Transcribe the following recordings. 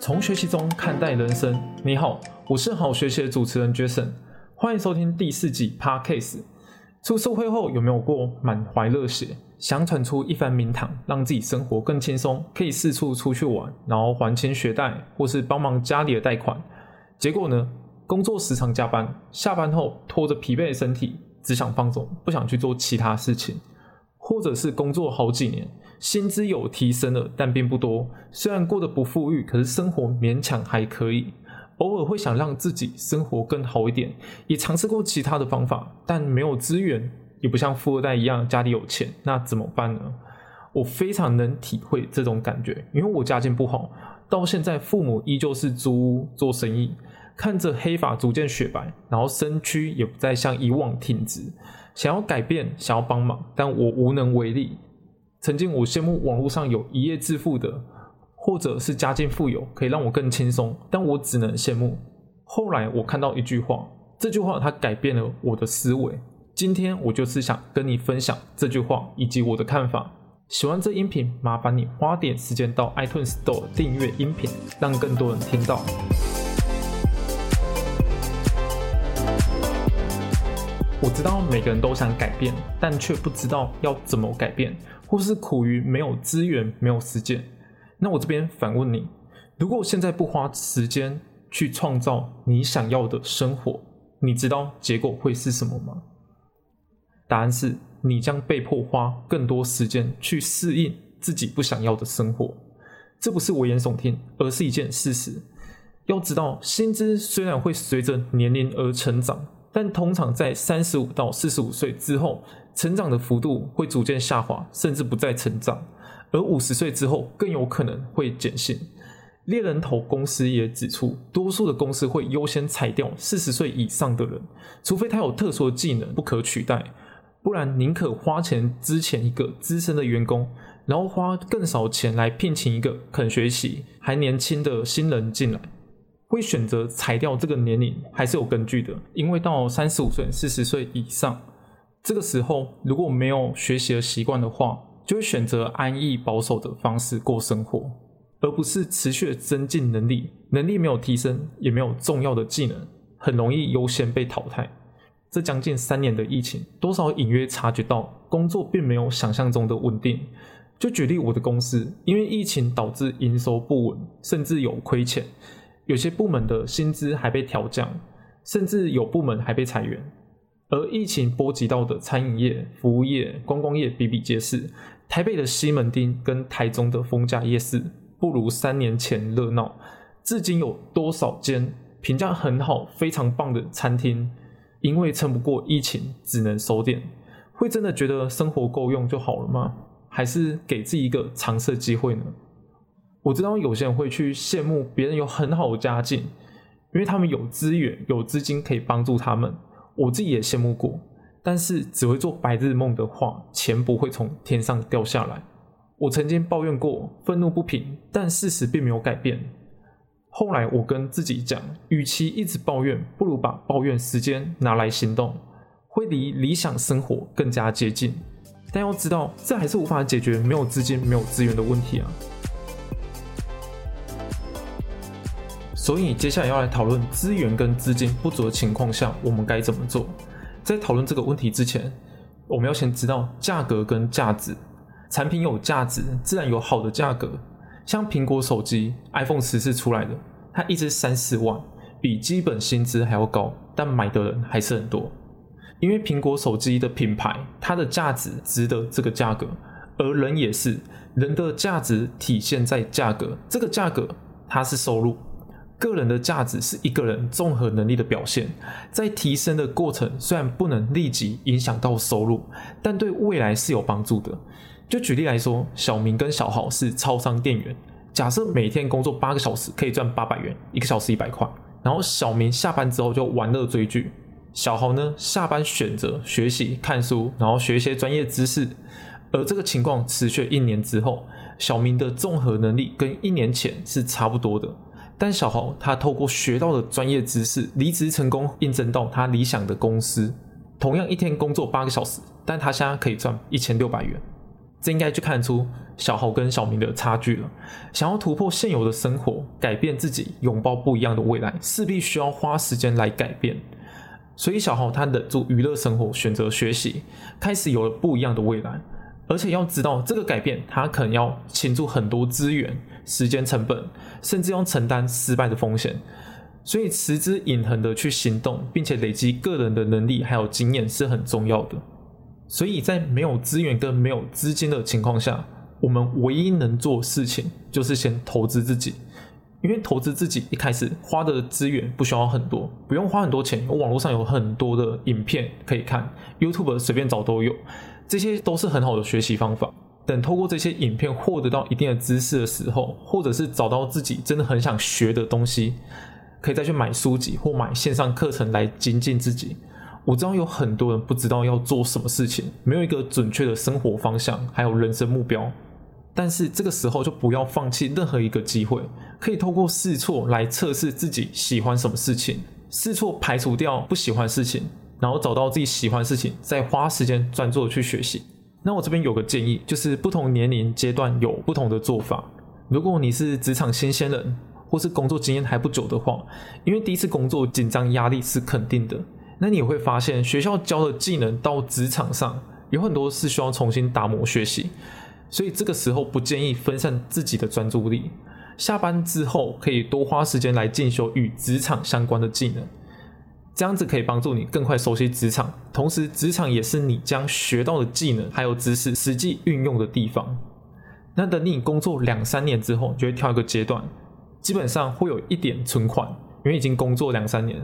从学习中看待人生。你好，我是好学习的主持人 Jason，欢迎收听第四季 Podcast。出社会后有没有过满怀热血，想闯出一番名堂，让自己生活更轻松，可以四处出去玩，然后还清学贷，或是帮忙家里的贷款？结果呢，工作时常加班，下班后拖着疲惫的身体，只想放松，不想去做其他事情。或者是工作好几年，薪资有提升了，但并不多。虽然过得不富裕，可是生活勉强还可以。偶尔会想让自己生活更好一点，也尝试过其他的方法，但没有资源，也不像富二代一样家里有钱，那怎么办呢？我非常能体会这种感觉，因为我家境不好，到现在父母依旧是租屋做生意。看着黑发逐渐雪白，然后身躯也不再像以往挺直，想要改变，想要帮忙，但我无能为力。曾经我羡慕网络上有一夜致富的，或者是家境富有，可以让我更轻松，但我只能羡慕。后来我看到一句话，这句话它改变了我的思维。今天我就是想跟你分享这句话以及我的看法。喜欢这音频，麻烦你花点时间到 iTunes Store 订阅音频，让更多人听到。我知道每个人都想改变，但却不知道要怎么改变，或是苦于没有资源、没有时间。那我这边反问你：如果现在不花时间去创造你想要的生活，你知道结果会是什么吗？答案是你将被迫花更多时间去适应自己不想要的生活。这不是危言耸听，而是一件事实。要知道，薪资虽然会随着年龄而成长。但通常在三十五到四十五岁之后，成长的幅度会逐渐下滑，甚至不再成长；而五十岁之后更有可能会减薪。猎人头公司也指出，多数的公司会优先裁掉四十岁以上的人，除非他有特殊的技能不可取代，不然宁可花钱支遣一个资深的员工，然后花更少钱来聘请一个肯学习还年轻的新人进来。会选择裁掉这个年龄还是有根据的，因为到三十五岁、四十岁以上，这个时候如果没有学习的习惯的话，就会选择安逸保守的方式过生活，而不是持续的增进能力。能力没有提升，也没有重要的技能，很容易优先被淘汰。这将近三年的疫情，多少隐约察觉到工作并没有想象中的稳定。就举例我的公司，因为疫情导致营收不稳，甚至有亏钱。有些部门的薪资还被调降，甚至有部门还被裁员。而疫情波及到的餐饮业、服务业、观光业比比皆是。台北的西门町跟台中的丰家夜市不如三年前热闹。至今有多少间评价很好、非常棒的餐厅，因为撑不过疫情，只能收店？会真的觉得生活够用就好了吗？还是给自己一个尝试机会呢？我知道有些人会去羡慕别人有很好的家境，因为他们有资源、有资金可以帮助他们。我自己也羡慕过，但是只会做白日梦的话，钱不会从天上掉下来。我曾经抱怨过，愤怒不平，但事实并没有改变。后来我跟自己讲，与其一直抱怨，不如把抱怨时间拿来行动，会离理想生活更加接近。但要知道，这还是无法解决没有资金、没有资源的问题啊。所以接下来要来讨论资源跟资金不足的情况下，我们该怎么做？在讨论这个问题之前，我们要先知道价格跟价值。产品有价值，自然有好的价格。像苹果手机 iPhone 十四出来的，它一支三四万，比基本薪资还要高，但买的人还是很多。因为苹果手机的品牌，它的价值值得这个价格，而人也是，人的价值体现在价格，这个价格它是收入。个人的价值是一个人综合能力的表现，在提升的过程虽然不能立即影响到收入，但对未来是有帮助的。就举例来说，小明跟小豪是超商店员，假设每天工作八个小时可以赚八百元，一个小时一百块。然后小明下班之后就玩乐追剧，小豪呢下班选择学习看书，然后学一些专业知识。而这个情况持续一年之后，小明的综合能力跟一年前是差不多的。但小豪他透过学到的专业知识，离职成功，应征到他理想的公司。同样一天工作八个小时，但他现在可以赚一千六百元。这应该就看出小豪跟小明的差距了。想要突破现有的生活，改变自己，拥抱不一样的未来，势必需要花时间来改变。所以小豪他忍住娱乐生活，选择学习，开始有了不一样的未来。而且要知道，这个改变他可能要倾注很多资源、时间成本，甚至要承担失败的风险。所以持之以恒的去行动，并且累积个人的能力还有经验是很重要的。所以在没有资源跟没有资金的情况下，我们唯一能做事情就是先投资自己。因为投资自己一开始花的资源不需要很多，不用花很多钱。网络上有很多的影片可以看，YouTube 随便找都有，这些都是很好的学习方法。等透过这些影片获得到一定的知识的时候，或者是找到自己真的很想学的东西，可以再去买书籍或买线上课程来精进自己。我知道有很多人不知道要做什么事情，没有一个准确的生活方向，还有人生目标。但是这个时候就不要放弃任何一个机会，可以透过试错来测试自己喜欢什么事情，试错排除掉不喜欢事情，然后找到自己喜欢事情，再花时间专注的去学习。那我这边有个建议，就是不同年龄阶段有不同的做法。如果你是职场新鲜人，或是工作经验还不久的话，因为第一次工作紧张压力是肯定的，那你会发现学校教的技能到职场上有很多是需要重新打磨学习。所以这个时候不建议分散自己的专注力。下班之后可以多花时间来进修与职场相关的技能，这样子可以帮助你更快熟悉职场。同时，职场也是你将学到的技能还有知识实际运用的地方。那等你工作两三年之后，就会跳一个阶段，基本上会有一点存款，因为已经工作两三年。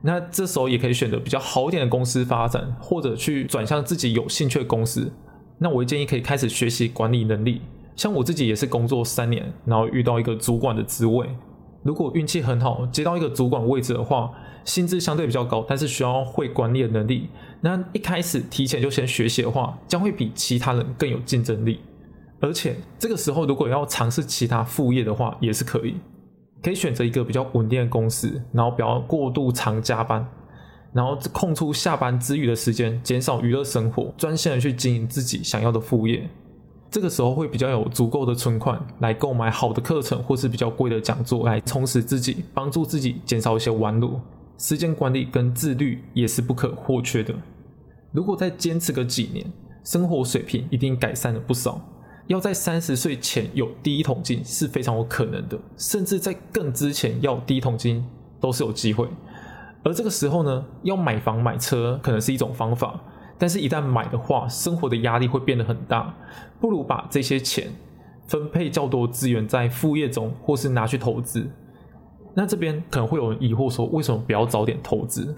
那这时候也可以选择比较好一点的公司发展，或者去转向自己有兴趣的公司。那我建议可以开始学习管理能力，像我自己也是工作三年，然后遇到一个主管的职位。如果运气很好，接到一个主管位置的话，薪资相对比较高，但是需要会管理的能力。那一开始提前就先学习的话，将会比其他人更有竞争力。而且这个时候如果要尝试其他副业的话，也是可以，可以选择一个比较稳定的公司，然后不要过度常加班。然后空出下班之余的时间，减少娱乐生活，专心的去经营自己想要的副业。这个时候会比较有足够的存款来购买好的课程，或是比较贵的讲座来充实自己，帮助自己减少一些弯路。时间管理跟自律也是不可或缺的。如果再坚持个几年，生活水平一定改善了不少。要在三十岁前有第一桶金是非常有可能的，甚至在更之前要第一桶金都是有机会。而这个时候呢，要买房买车可能是一种方法，但是一旦买的话，生活的压力会变得很大，不如把这些钱分配较多资源在副业中，或是拿去投资。那这边可能会有人疑惑说，为什么不要早点投资？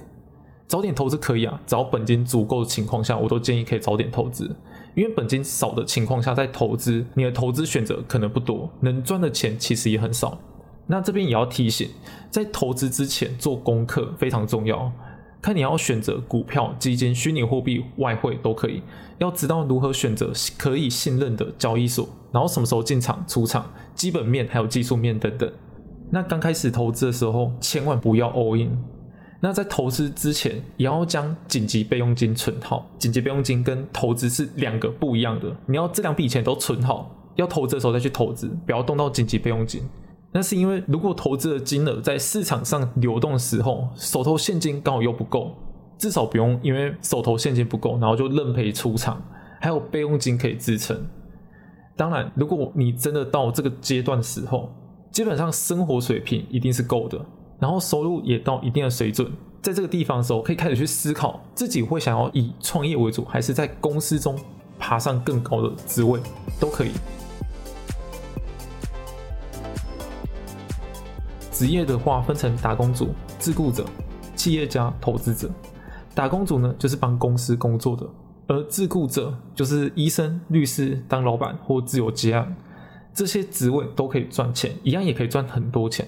早点投资可以啊，只要本金足够的情况下，我都建议可以早点投资。因为本金少的情况下，在投资，你的投资选择可能不多，能赚的钱其实也很少。那这边也要提醒，在投资之前做功课非常重要。看你要选择股票、基金、虚拟货币、外汇都可以，要知道如何选择可以信任的交易所，然后什么时候进场、出场，基本面还有技术面等等。那刚开始投资的时候，千万不要 all in。那在投资之前，也要将紧急备用金存好。紧急备用金跟投资是两个不一样的，你要这两笔钱都存好，要投资的时候再去投资，不要动到紧急备用金。那是因为，如果投资的金额在市场上流动的时候，手头现金刚好又不够，至少不用因为手头现金不够，然后就认赔出场，还有备用金可以支撑。当然，如果你真的到这个阶段的时候，基本上生活水平一定是够的，然后收入也到一定的水准，在这个地方的时候，可以开始去思考自己会想要以创业为主，还是在公司中爬上更高的职位，都可以。职业的话分成打工族、自雇者、企业家、投资者。打工族呢，就是帮公司工作的；而自雇者就是医生、律师、当老板或自由接案。这些职位都可以赚钱，一样也可以赚很多钱，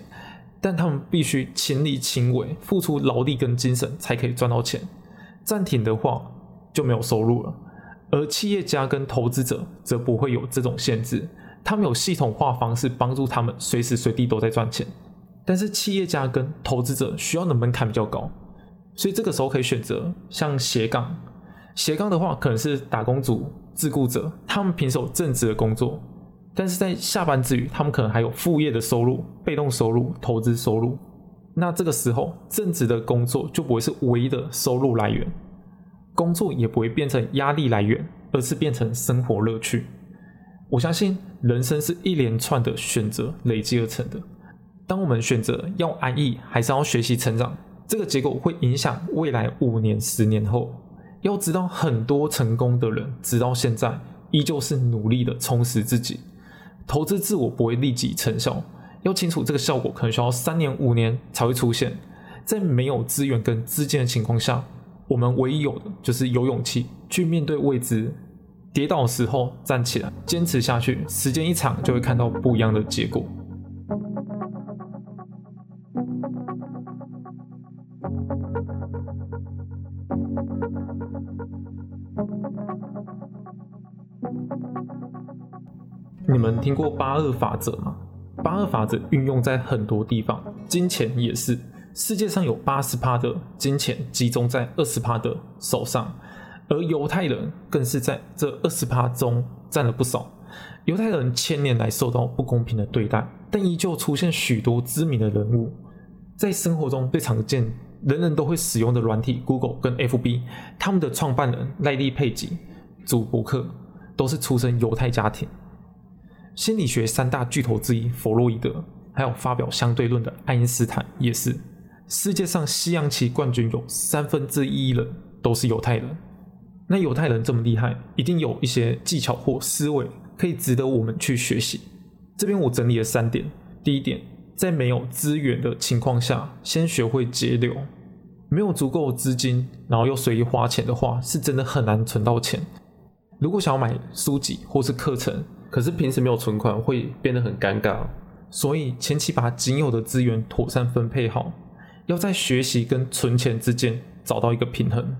但他们必须亲力亲为，付出劳力跟精神才可以赚到钱。暂停的话就没有收入了。而企业家跟投资者则不会有这种限制，他们有系统化方式帮助他们随时随地都在赚钱。但是企业家跟投资者需要的门槛比较高，所以这个时候可以选择像斜杠。斜杠的话，可能是打工族、自雇者，他们平时有正职的工作，但是在下班之余，他们可能还有副业的收入、被动收入、投资收入。那这个时候，正职的工作就不会是唯一的收入来源，工作也不会变成压力来源，而是变成生活乐趣。我相信人生是一连串的选择累积而成的。当我们选择要安逸，还是要学习成长，这个结果会影响未来五年、十年后。要知道，很多成功的人直到现在依旧是努力的充实自己。投资自我不会立即成效，要清楚这个效果可能需要三年、五年才会出现。在没有资源跟资金的情况下，我们唯一有的就是有勇气去面对未知。跌倒时候站起来，坚持下去，时间一长就会看到不一样的结果。你们听过八二法则吗？八二法则运用在很多地方，金钱也是。世界上有八十趴的金钱集中在二十趴的手上，而犹太人更是在这二十趴中占了不少。犹太人千年来受到不公平的对待，但依旧出现许多知名的人物。在生活中最常见、人人都会使用的软体 Google 跟 FB，他们的创办人赖利·佩吉、祖伯克都是出身犹太家庭。心理学三大巨头之一弗洛伊德，还有发表相对论的爱因斯坦，也是世界上西洋棋冠军有三分之一人都是犹太人。那犹太人这么厉害，一定有一些技巧或思维可以值得我们去学习。这边我整理了三点：第一点，在没有资源的情况下，先学会节流。没有足够资金，然后又随意花钱的话，是真的很难存到钱。如果想要买书籍或是课程，可是平时没有存款，会变得很尴尬。所以前期把仅有的资源妥善分配好，要在学习跟存钱之间找到一个平衡。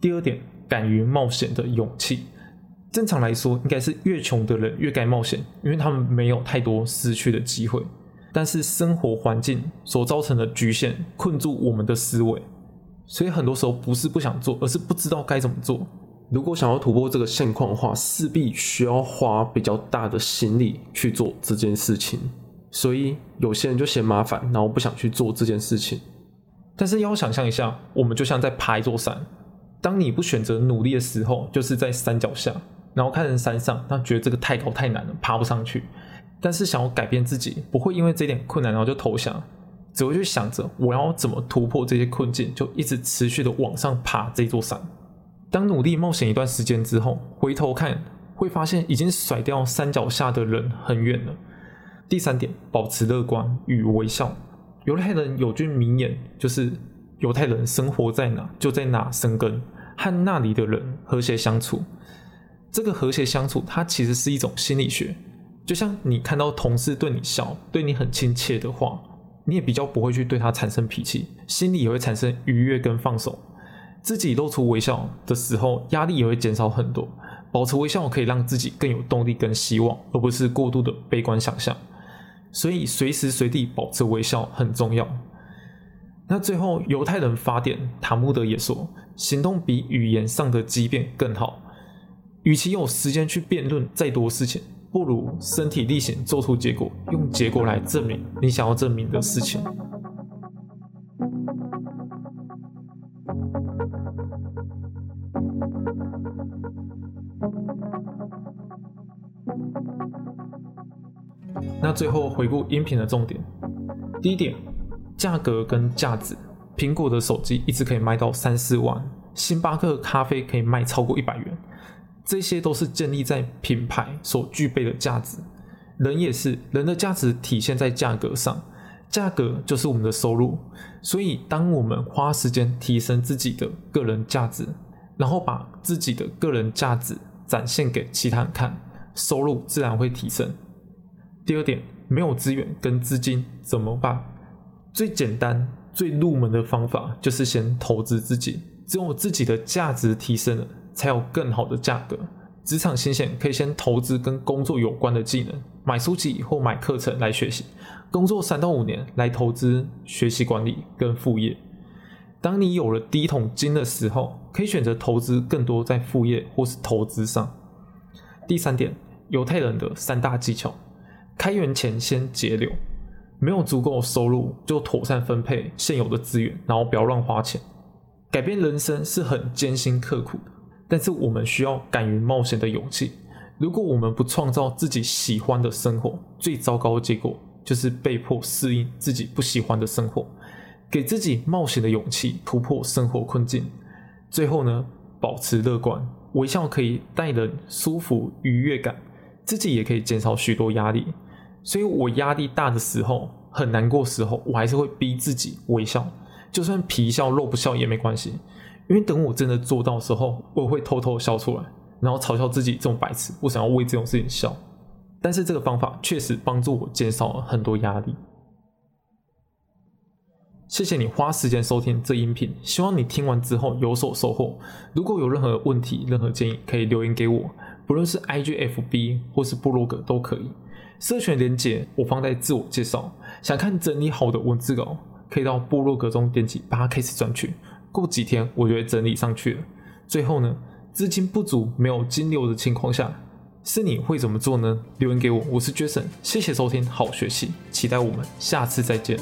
第二点，敢于冒险的勇气。正常来说，应该是越穷的人越该冒险，因为他们没有太多失去的机会。但是生活环境所造成的局限，困住我们的思维，所以很多时候不是不想做，而是不知道该怎么做。如果想要突破这个现况的话，势必需要花比较大的心力去做这件事情。所以有些人就嫌麻烦，然后不想去做这件事情。但是要想象一下，我们就像在爬一座山，当你不选择努力的时候，就是在山脚下，然后看着山上，那觉得这个太高太难了，爬不上去。但是想要改变自己，不会因为这点困难然后就投降，只会去想着我要怎么突破这些困境，就一直持续的往上爬这座山。当努力冒险一段时间之后，回头看会发现已经甩掉山脚下的人很远了。第三点，保持乐观与微笑。犹太人有句名言，就是犹太人生活在哪就在哪生根，和那里的人和谐相处。这个和谐相处，它其实是一种心理学。就像你看到同事对你笑，对你很亲切的话，你也比较不会去对他产生脾气，心里也会产生愉悦跟放松。自己露出微笑的时候，压力也会减少很多。保持微笑可以让自己更有动力跟希望，而不是过度的悲观想象。所以随时随地保持微笑很重要。那最后，犹太人法典塔木德也说，行动比语言上的激辩更好。与其有时间去辩论再多事情，不如身体力行做出结果，用结果来证明你想要证明的事情。那最后回顾音频的重点，第一点，价格跟价值。苹果的手机一直可以卖到三四万，星巴克咖啡可以卖超过一百元，这些都是建立在品牌所具备的价值。人也是，人的价值体现在价格上，价格就是我们的收入。所以，当我们花时间提升自己的个人价值，然后把自己的个人价值展现给其他人看，收入自然会提升。第二点，没有资源跟资金怎么办？最简单、最入门的方法就是先投资自己。只有自己的价值提升了，才有更好的价格。职场新鲜可以先投资跟工作有关的技能，买书籍或买课程来学习。工作三到五年来投资学习管理跟副业。当你有了第一桶金的时候，可以选择投资更多在副业或是投资上。第三点。犹太人的三大技巧：开源前先节流，没有足够收入就妥善分配现有的资源，然后不要乱花钱。改变人生是很艰辛刻苦的，但是我们需要敢于冒险的勇气。如果我们不创造自己喜欢的生活，最糟糕的结果就是被迫适应自己不喜欢的生活。给自己冒险的勇气，突破生活困境。最后呢，保持乐观，微笑可以带人舒服愉悦感，自己也可以减少许多压力。所以我压力大的时候，很难过时候，我还是会逼自己微笑，就算皮笑肉不笑也没关系。因为等我真的做到的时候，我会偷偷笑出来，然后嘲笑自己这种白痴，我想要为这种事情笑。但是这个方法确实帮助我减少了很多压力。谢谢你花时间收听这音频，希望你听完之后有所收获。如果有任何问题、任何建议，可以留言给我，不论是 IGFB 或是部落格都可以。社群连接我放在自我介绍。想看整理好的文字稿，可以到部落格中点击八 Case 专区，过几天我就会整理上去了。最后呢，资金不足、没有金流的情况下，是你会怎么做呢？留言给我，我是 Jason，谢谢收听，好学习，期待我们下次再见。